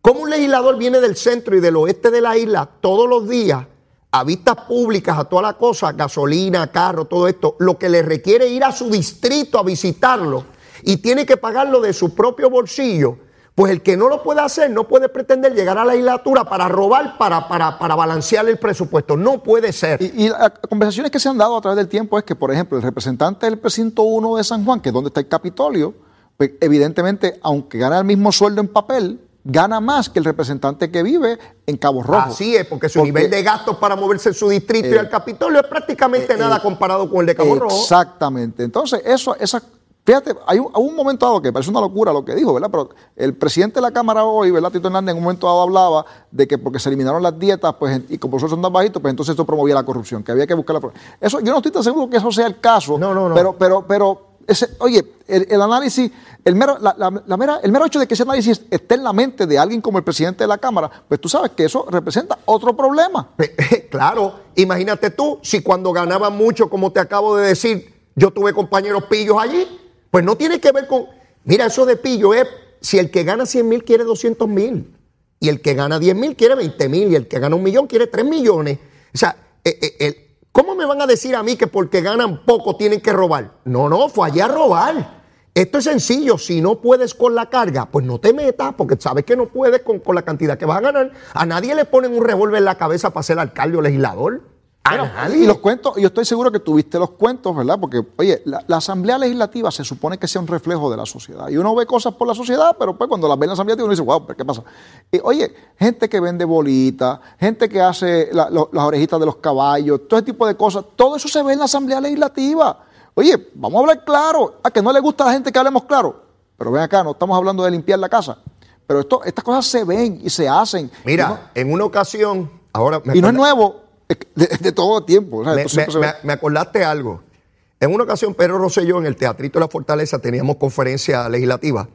Como un legislador viene del centro y del oeste de la isla todos los días a vistas públicas, a toda la cosa, gasolina, carro, todo esto, lo que le requiere ir a su distrito a visitarlo y tiene que pagarlo de su propio bolsillo, pues el que no lo puede hacer no puede pretender llegar a la legislatura para robar, para, para, para balancear el presupuesto. No puede ser. Y, las conversaciones que se han dado a través del tiempo es que, por ejemplo, el representante del precinto 1 de San Juan, que es donde está el Capitolio, pues evidentemente, aunque gana el mismo sueldo en papel, gana más que el representante que vive en Cabo Rojo. Así es, porque su nivel de gastos para moverse en su distrito y al Capitolio es prácticamente eh, nada eh, comparado con el de Cabo Rojo. Exactamente. Entonces, eso, esas Fíjate, hay un, momento dado que parece una locura lo que dijo, ¿verdad? Pero el presidente de la Cámara hoy, ¿verdad? Tito Hernández, en un momento dado hablaba de que porque se eliminaron las dietas, pues, y como son tan bajitos, pues entonces esto promovía la corrupción, que había que buscar la Eso, yo no estoy tan seguro que eso sea el caso. No, no, no. Pero, pero, pero, ese, oye, el, análisis, el mero, la, mera, el mero hecho de que ese análisis esté en la mente de alguien como el presidente de la Cámara, pues tú sabes que eso representa otro problema. Claro, imagínate tú, si cuando ganaba mucho, como te acabo de decir, yo tuve compañeros pillos allí pues no tiene que ver con, mira, eso de pillo es si el que gana 100 mil quiere 200 mil. Y el que gana 10 mil quiere 20 mil y el que gana un millón quiere 3 millones. O sea, eh, eh, ¿cómo me van a decir a mí que porque ganan poco tienen que robar? No, no, fue allá a robar. Esto es sencillo, si no puedes con la carga, pues no te metas, porque sabes que no puedes con, con la cantidad que vas a ganar. A nadie le ponen un revólver en la cabeza para ser alcalde o legislador. Y los cuentos, yo estoy seguro que tuviste los cuentos, ¿verdad? Porque, oye, la, la Asamblea Legislativa se supone que sea un reflejo de la sociedad. Y uno ve cosas por la sociedad, pero pues cuando las ve en la Asamblea uno dice, wow, ¿pero ¿qué pasa? Y, oye, gente que vende bolitas, gente que hace la- lo- las orejitas de los caballos, todo ese tipo de cosas, todo eso se ve en la Asamblea Legislativa. Oye, vamos a hablar claro. A que no le gusta a la gente que hablemos claro. Pero ven acá, no estamos hablando de limpiar la casa. Pero esto, estas cosas se ven y se hacen. Mira, no- en una ocasión, ahora me y no es nuevo, de, de todo tiempo. me, se acordaste algo. En una ocasión, Pedro Rosselló, en el Teatrito de la Fortaleza, teníamos conferencia legislativa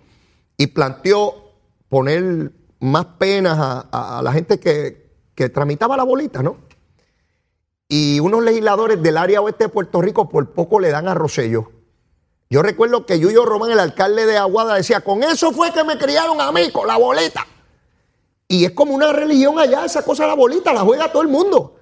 y planteó poner más penas a, a- a la gente que, que tramitaba la bolita, ¿no? Y unos legisladores del área oeste de Puerto Rico por poco le dan a Rosselló. Yo recuerdo que Yuyo Román, el alcalde de Aguada, decía, con eso fue que me criaron a mí, con la boleta. Y es como una religión allá, esa cosa de la bolita, la juega todo el mundo.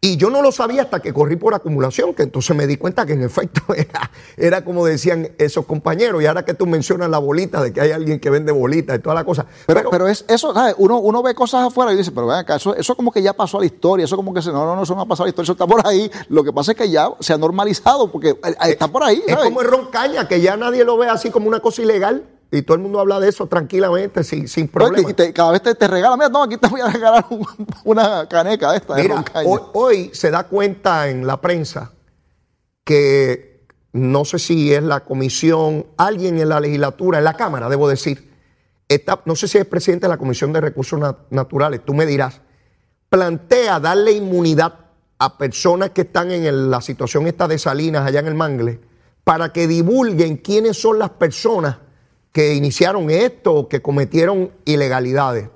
Y yo no lo sabía hasta que corrí por acumulación, que entonces me di cuenta que en efecto era, era como decían esos compañeros. Y ahora que tú mencionas la bolita, de que hay alguien que vende bolitas y toda la cosa. Pero, pero, es eso, ¿sabes? Uno, uno ve cosas afuera y dice, pero ven acá, eso, eso como que ya pasó a la historia, eso como que se, no, no, no, eso no ha pasado a la historia, eso está por ahí. Lo que pasa es que ya se ha normalizado porque eh, está por ahí. es como el ron caña, que ya nadie lo ve así como una cosa ilegal. Y todo el mundo habla de eso tranquilamente, sin, sin problema. y te- cada vez te, te regala, mira, no, aquí te voy a regalar un- una caneca esta de Mira, roncaña. hoy, hoy se da cuenta en la prensa que no sé si es la comisión, alguien en la legislatura, en la Cámara, debo decir, está, no sé si es presidente de la Comisión de Recursos Na- Naturales, tú me dirás, plantea darle inmunidad a personas que están en el- la situación esta de Salinas allá en el Mangle para que divulguen quiénes son las personas que iniciaron esto o que cometieron ilegalidades.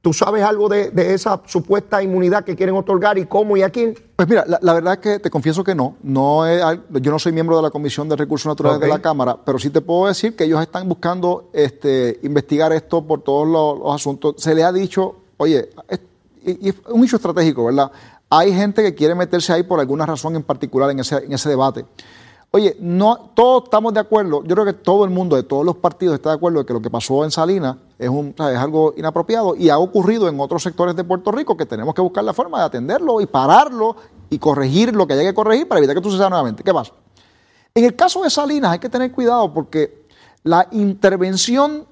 ¿Tú sabes algo de, de esa supuesta inmunidad que quieren otorgar y cómo y a quién? Pues mira, la, la verdad es que te confieso que no. no es yo no soy miembro de la Comisión de Recursos Naturales de la Cámara, pero sí te puedo decir que ellos están buscando este, investigar esto por todos los, los asuntos. Se le ha dicho, oye, es, y- y es un hecho estratégico, ¿verdad? Hay gente que quiere meterse ahí por alguna razón en particular en ese, en ese debate. Oye, no, todos estamos de acuerdo, yo creo que todo el mundo de todos los partidos está de acuerdo de que lo que pasó en Salinas es, un, es algo inapropiado y ha ocurrido en otros sectores de Puerto Rico que tenemos que buscar la forma de atenderlo y pararlo y corregir lo que haya que corregir para evitar que esto suceda nuevamente. ¿Qué pasa? En el caso de Salinas hay que tener cuidado porque la intervención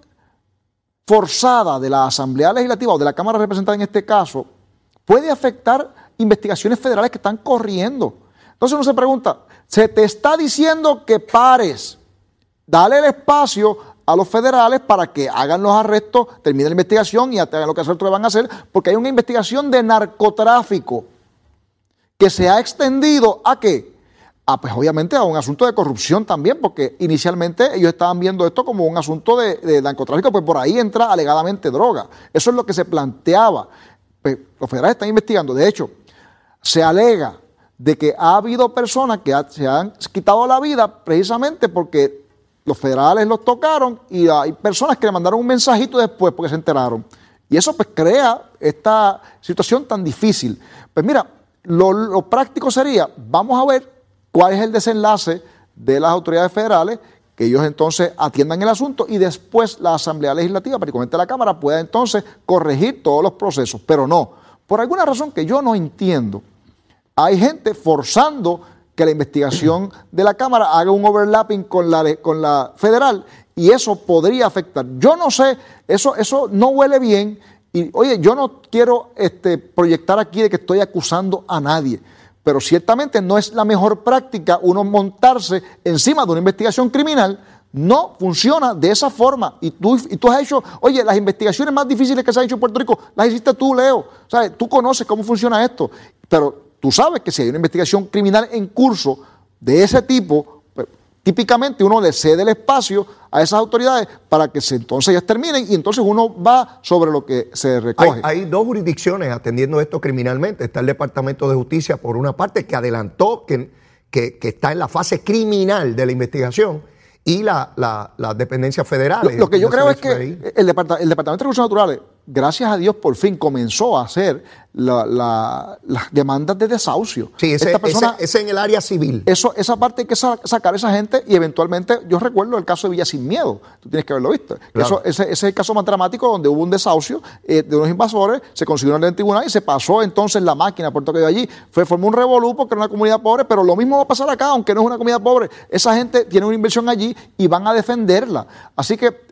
forzada de la Asamblea Legislativa o de la Cámara Representada en este caso puede afectar investigaciones federales que están corriendo. Entonces uno se pregunta, se te está diciendo que pares, dale el espacio a los federales para que hagan los arrestos, terminen la investigación y hagan lo que otros van a hacer, porque hay una investigación de narcotráfico que se ha extendido a qué? Pues obviamente a un asunto de corrupción también, porque inicialmente ellos estaban viendo esto como un asunto de, de narcotráfico, pues por ahí entra alegadamente droga. Eso es lo que se planteaba. Pues, los federales están investigando. De hecho, se alega de que ha habido personas que se han quitado la vida precisamente porque los federales los tocaron y hay personas que le mandaron un mensajito después porque se enteraron. Y eso pues crea esta situación tan difícil. Pues mira, lo práctico sería, vamos a ver cuál es el desenlace de las autoridades federales, que ellos entonces atiendan el asunto y después la Asamblea Legislativa, particularmente la Cámara, pueda entonces corregir todos los procesos. Pero no, por alguna razón que yo no entiendo, hay gente forzando que la investigación de la Cámara haga un overlapping con la, con la federal y eso podría afectar. Yo no sé, eso, eso no huele bien y oye, yo no quiero este, proyectar aquí de que estoy acusando a nadie, pero ciertamente no es la mejor práctica uno montarse encima de una investigación criminal. No funciona de esa forma. Y tú, y tú has hecho, oye, las investigaciones más difíciles que se han hecho en Puerto Rico, las hiciste tú, Leo. ¿Sabes? Tú conoces cómo funciona esto. Pero tú sabes que si hay una investigación criminal en curso de ese tipo, pues, típicamente uno le cede el espacio a esas autoridades para que se, entonces ellas terminen y entonces uno va sobre lo que se recoge. hay dos jurisdicciones atendiendo esto criminalmente. Está el Departamento de Justicia, por una parte, que adelantó que, que- que está en la fase criminal de la investigación, y la, la, las dependencias Lo, federales. lo que yo creo es que el, departa- el Departamento de Recursos Naturales gracias a Dios, por fin comenzó a hacer la- la- las demandas de desahucio. Sí, ese, Esta persona- ese- ese en el área civil. eso, esa parte hay que sa- sacar a esa gente y eventualmente, yo recuerdo el caso de Villa Sin Miedo, tú tienes que haberlo visto. Claro. Eso, ese, ese es el caso más dramático donde hubo un desahucio eh, de unos invasores, se consiguió en el tribunal y se pasó entonces la máquina por todo aquello allí. Fue, formó un revolú porque era una comunidad pobre, pero lo mismo va a pasar acá, aunque no es una comunidad pobre. Esa gente tiene una inversión allí y van a defenderla. Así que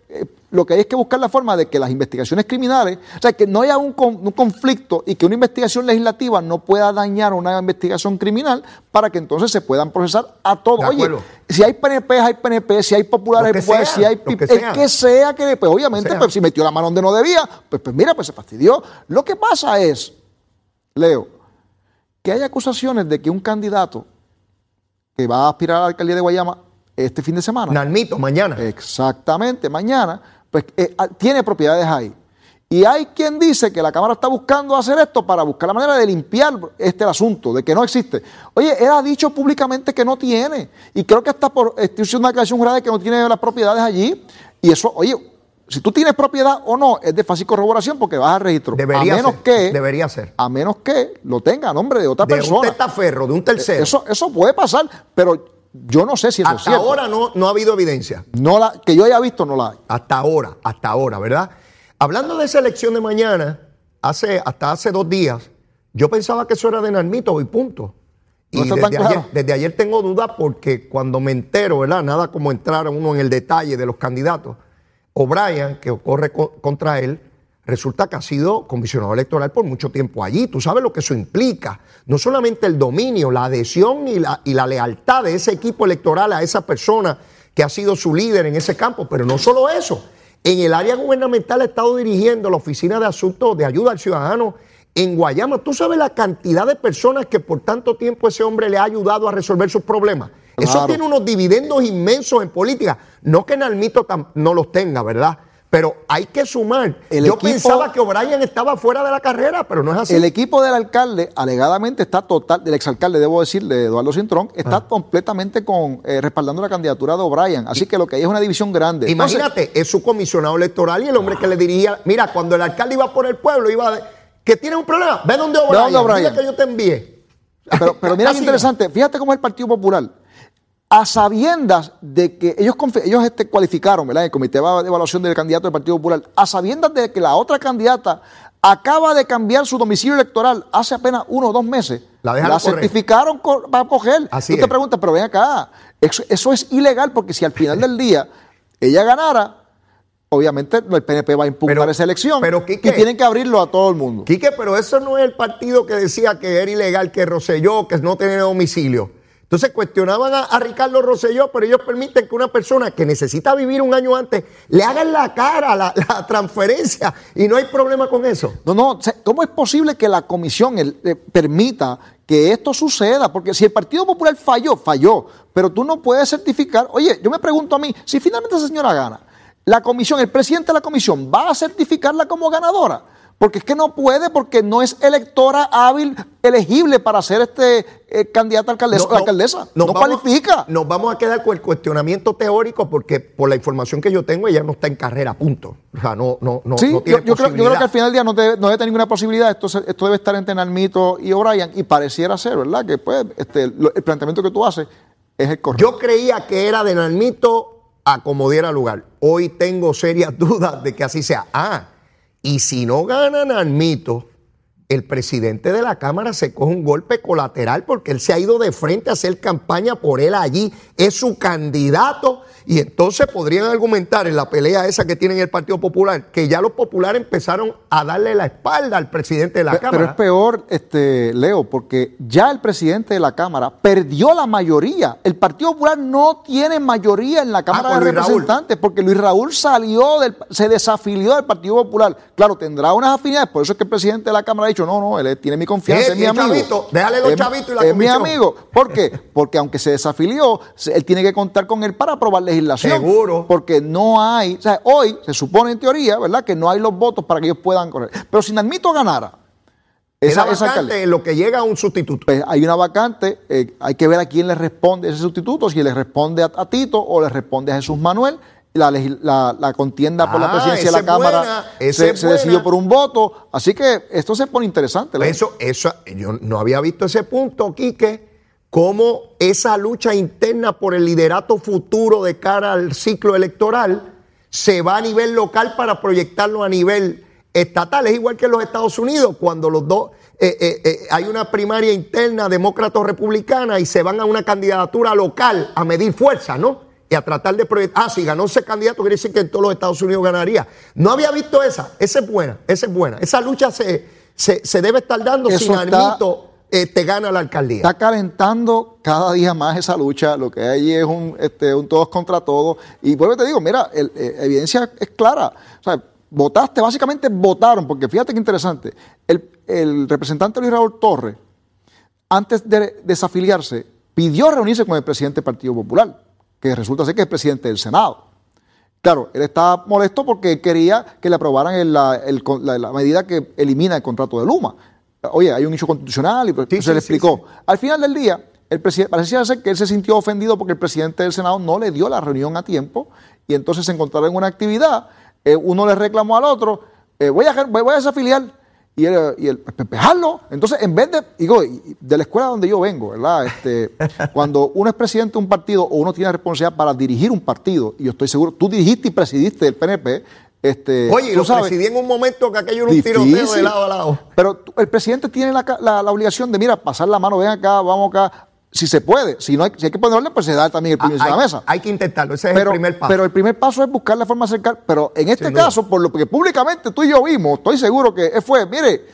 lo que hay es que buscar la forma de que las investigaciones criminales, o sea, que no haya un, con- un conflicto y que una investigación legislativa no pueda dañar una investigación criminal para que entonces se puedan procesar a todos. Oye, si hay PNP, hay PNP, si hay populares, hay populares, si hay PIP, que el sea. que sea que, pues obviamente, pues, si metió la mano donde no debía, pues, pues mira, pues se fastidió. Lo que pasa es, Leo, que hay acusaciones de que un candidato que va a aspirar a la alcaldía de Guayama este fin de semana, Nalmito, mañana. Exactamente, mañana, pues eh, ah, tiene propiedades ahí. Y hay quien dice que la Cámara está buscando hacer esto para buscar la manera de limpiar este asunto, de que no existe. Oye, él ha dicho públicamente que no tiene. Y creo que hasta por estoy haciendo una declaración jurada de que no tiene las propiedades allí. Y eso, oye, si tú tienes propiedad o no, es de fácil corroboración porque vas al registro. Debería a menos ser, que. debería ser. A menos que lo tenga a nombre de otra de persona. un testaferro, de un tercero. Eso, eso puede pasar, pero yo no sé si eso es Hasta cierto. ahora no, no ha habido evidencia. No la, que yo haya visto, no la hay. Hasta ahora, hasta ahora, ¿verdad? Hablando de esa elección de mañana, hace, hasta hace dos días, yo pensaba que eso era de Narmito y punto. Y No desde, claro. ayer, desde ayer tengo dudas porque cuando me entero, ¿verdad? Nada como entrar uno en el detalle de los candidatos. O'Brien, que ocurre co- contra él, resulta que ha sido comisionado electoral por mucho tiempo allí. Tú sabes lo que eso implica. No solamente el dominio, la adhesión y la, y la lealtad de ese equipo electoral a esa persona que ha sido su líder en ese campo, pero no solo eso. En el área gubernamental ha estado dirigiendo la Oficina de Asuntos de Ayuda al Ciudadano en Guayama. ¿Tú sabes la cantidad de personas que por tanto tiempo ese hombre le ha ayudado a resolver sus problemas? Eso tiene unos dividendos inmensos en política. No que Nalmito no los tenga, ¿verdad? Pero hay que sumar. El Yo equipo- pensaba que O'Brien estaba fuera de la carrera, pero no es así. El equipo del alcalde, alegadamente, está total, del exalcalde, debo decir, de Eduardo Cintrón, está Ah. completamente con, eh, respaldando la candidatura de O'Brien. Así que lo que hay es una división grande. Entonces, Imagínate, es su comisionado electoral y el hombre que le dirigía. Mira, cuando el alcalde iba por el pueblo, iba de, que tiene un problema, ve donde O'Brien, que yo te envié. pero, pero mira Así, interesante, fíjate cómo es el Partido Popular. A sabiendas de que ellos, ellos este, cualificaron, ¿verdad? El comité de evaluación del candidato del Partido Popular, a sabiendas de que la otra candidata acaba de cambiar su domicilio electoral hace apenas uno o dos meses, La correr. certificaron co- para coger. Así Tú te es. preguntas, pero ven acá, eso, eso es ilegal porque si al final del día ella ganara, obviamente el PNP va a impugnar Pero- esa elección pero, Quique- y tienen que abrirlo a todo el mundo. Quique, pero eso no es el partido que decía que era ilegal, que Roselló, que no tenía domicilio. Entonces cuestionaban a, Ricardo Roselló, pero ellos permiten que una persona que necesita vivir un año antes le hagan la cara, la, la transferencia, y no hay problema con eso. No, no, ¿cómo es posible que la comisión eh, permita que esto suceda? Porque si el Partido Popular falló, falló, pero tú no puedes certificar. Oye, yo me pregunto a mí, si finalmente esa señora gana, la comisión, el presidente de la comisión, ¿va a certificarla como ganadora? Porque es que no puede, porque no es electora hábil, elegible para ser este eh, candidata a alcaldesa. alcaldesa. No, nos vamos- cualifica. Nos vamos a quedar con el cuestionamiento teórico porque por la información que yo tengo ella no está en carrera, punto. O sea, no, no, no, Sí, no yo, tiene yo creo, yo creo que al final del día no debe, no debe tener ninguna posibilidad. Esto, esto debe estar entre Nalmito y O'Brien y pareciera ser, ¿verdad? Que pues este, lo- el planteamiento que tú haces es el correcto. Yo creía que era de Nalmito a como diera lugar. Hoy tengo serias dudas de que así sea. Ah, y si no gana Nalmito, el presidente de la Cámara se coge un golpe colateral porque él se ha ido de frente a hacer campaña por él allí. Es su candidato. Y entonces podrían argumentar en la pelea esa que tiene el Partido Popular que ya los populares empezaron a darle la espalda al presidente de la Cámara. Pero es peor, este, Leo, porque ya el presidente de la Cámara perdió la mayoría. El Partido Popular no tiene mayoría en la Cámara con de Raúl. Representantes porque Luis Raúl salió del, se desafilió del Partido Popular. Claro, tendrá unas afinidades, por eso es que el presidente de la Cámara ha dicho, no, no, él tiene mi confianza, Eh, es mi y el amigo. chavito, déjale los Es- chavitos y la Es mi amigo. ¿Por qué? Porque aunque se desafilió, él tiene que contar con él para aprobar legislación. Seguro. Porque no hay, o sea, hoy se supone en teoría, ¿verdad?, que no hay los votos para que ellos puedan correr. Pero si Nalmito ganara, Esa esa, vacante en lo que llega a un sustituto. pues hay una vacante, eh, hay que ver a quién le responde ese sustituto, si le responde a, a Tito o le responde a Jesús Manuel, la, la- la contienda por la Ah, presidencia de la Cámara buena, se, se decidió por un voto. Así que esto se pone interesante. Eso, eso, yo no había visto ese punto, Quique, cómo esa lucha interna por el liderato futuro de cara al ciclo electoral se va a nivel local para proyectarlo a nivel estatal. Es igual que en los Estados Unidos, cuando los dos eh, eh, eh, hay una primaria interna demócrata o republicana y se van a una candidatura local a medir fuerza, ¿no? Y a tratar de proyectar. Ah, si ganó ese candidato, quiere decir que en todos los Estados Unidos ganaría. No había visto esa. Esa es buena, esa es buena. Esa lucha se, se, se debe estar dando Eso sin está- Armito eh, te gana la alcaldía. Está calentando cada día más esa lucha. Lo que hay allí es un, este, todos contra todos. Y vuelvo y te digo, mira, el- eh, evidencia es clara. O sea, votaste, básicamente votaron, porque fíjate qué interesante. El, representante Luis Raúl Torres, antes de desafiliarse, pidió reunirse con el presidente del Partido Popular, que resulta ser que es presidente del Senado. Claro, él estaba molesto porque quería que le aprobaran la medida que elimina el contrato de Luma. Oye, hay un hecho constitucional y pues, Sí, se le sí, explicó. Al final del día, el parecía ser que él se sintió ofendido porque el presidente del Senado no le dio la reunión a tiempo y entonces se encontraron en una actividad. eh, uno le reclamó al otro, eh, voy, a, voy, voy a desafiliar. Y él, y él, pues, pues. Entonces, en vez de, digo, y- y de la escuela donde yo vengo, ¿verdad? Este, cuando uno es presidente de un partido o uno tiene responsabilidad para dirigir un partido, y yo estoy seguro, tú dirigiste y presidiste el PNP, este, Oye, lo sabes, presidí en un momento que aquello era un tiroteo de lado a lado. Pero el presidente tiene la, la- la obligación de, mira, pasar la mano, ven acá, vamos acá. Si se puede, si no hay, si hay que poner orden, pues se da también el encima de hay, la mesa. hay que intentarlo, ese es el primer paso. pero el primer paso es buscar la forma de acercar. Pero en este Sin duda. caso, por lo que públicamente tú y yo vimos, estoy seguro que fue, mire,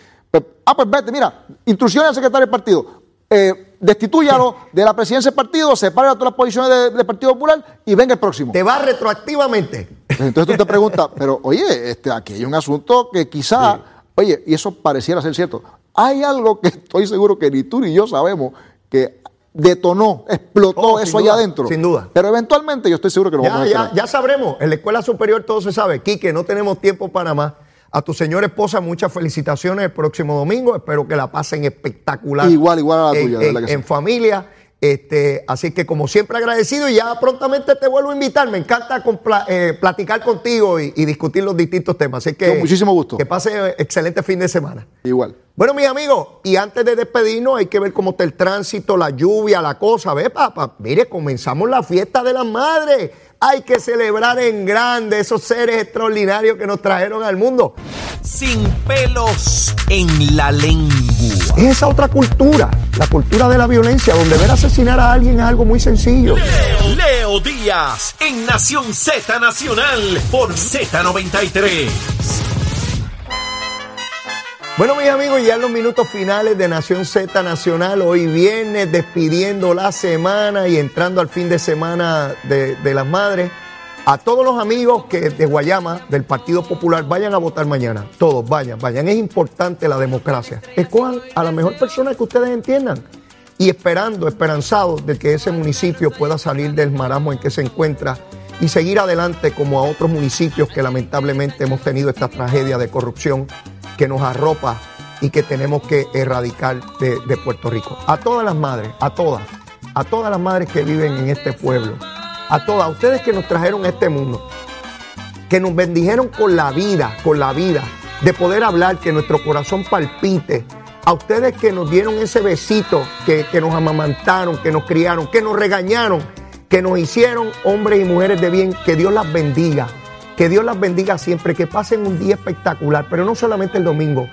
ah, pues vete, mira, instrucciones al secretario del partido. Eh, destitúyalo de la presidencia del partido, separe a todas las posiciones de- del Partido Popular y venga el próximo. te va retroactivamente. Entonces tú te preguntas, pero oye, este, aquí hay un asunto que quizá, oye, y eso pareciera ser cierto. Hay algo que estoy seguro que ni tú ni yo sabemos que detonó, explotó Oh, eso duda, allá adentro. sin duda. Pero eventualmente yo estoy seguro que lo vamos Ya, a ya, ya sabremos. En la escuela superior todo se sabe. Quique, no tenemos tiempo para más. A tu señora esposa, muchas felicitaciones el próximo domingo. Espero que la pasen espectacular. Igual, igual a la en, tuya, en- en familia. Este, así que como siempre agradecido y ya prontamente te vuelvo a invitar. Me encanta compla- eh, platicar contigo y, y discutir los distintos temas. Así que Con muchísimo gusto. Que pase excelente fin de semana. Igual. Bueno, mis amigos, y antes de despedirnos, hay que ver cómo está el tránsito, la lluvia, la cosa. Ve, papá, mire, comenzamos la fiesta de las madres. Hay que celebrar en grande esos seres extraordinarios que nos trajeron al mundo. Sin pelos en la lengua. Es esa otra cultura, la cultura de la violencia, donde ver asesinar a alguien es algo muy sencillo. Leo, Leo Díaz en Nación Z Nacional por Z93. Bueno, mis amigos, ya en los minutos finales de Nación Z Nacional, hoy viernes, despidiendo la semana y entrando al fin de semana de, de las madres. A todos los amigos que de Guayama, del Partido Popular, vayan a votar mañana. Todos, vayan, vayan. Es importante la democracia. Escojan a la mejor persona que ustedes entiendan. Y esperando, esperanzados de que ese municipio pueda salir del marasmo en que se encuentra y seguir adelante como a otros municipios que lamentablemente hemos tenido esta tragedia de corrupción que nos arropa y que tenemos que erradicar de, Puerto Rico. A todas las madres, a todas, a todas las madres que viven en este pueblo, a todas, a ustedes que nos trajeron a este mundo, que nos bendijeron con la vida, con la vida, de poder hablar, que nuestro corazón palpite. A ustedes que nos dieron ese besito, que, que nos amamantaron, que nos criaron, que nos regañaron, que nos hicieron hombres y mujeres de bien, que Dios las bendiga. Que Dios las bendiga siempre, que pasen un día espectacular, pero no solamente el domingo,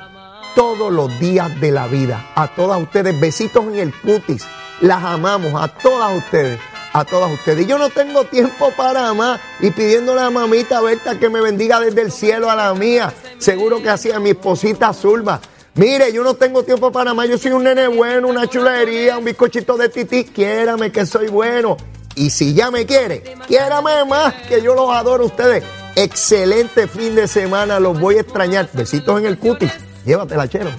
todos los días de la vida. A todas ustedes, besitos en el cutis. Las amamos, a todas ustedes, a todas ustedes. Y yo no tengo tiempo para más. Y pidiéndole a mamita Berta que me bendiga desde el cielo a la mía. Seguro que así a mi esposita Zulma. Mire, yo no tengo tiempo para más. Yo soy un nene bueno, una chulería, un bizcochito de tití. Quiérame que soy bueno. Y si ya me quiere, quiérame más, que yo los adoro a ustedes. Excelente fin de semana, los voy a extrañar. Besitos en el cutis. Llévatela, chero.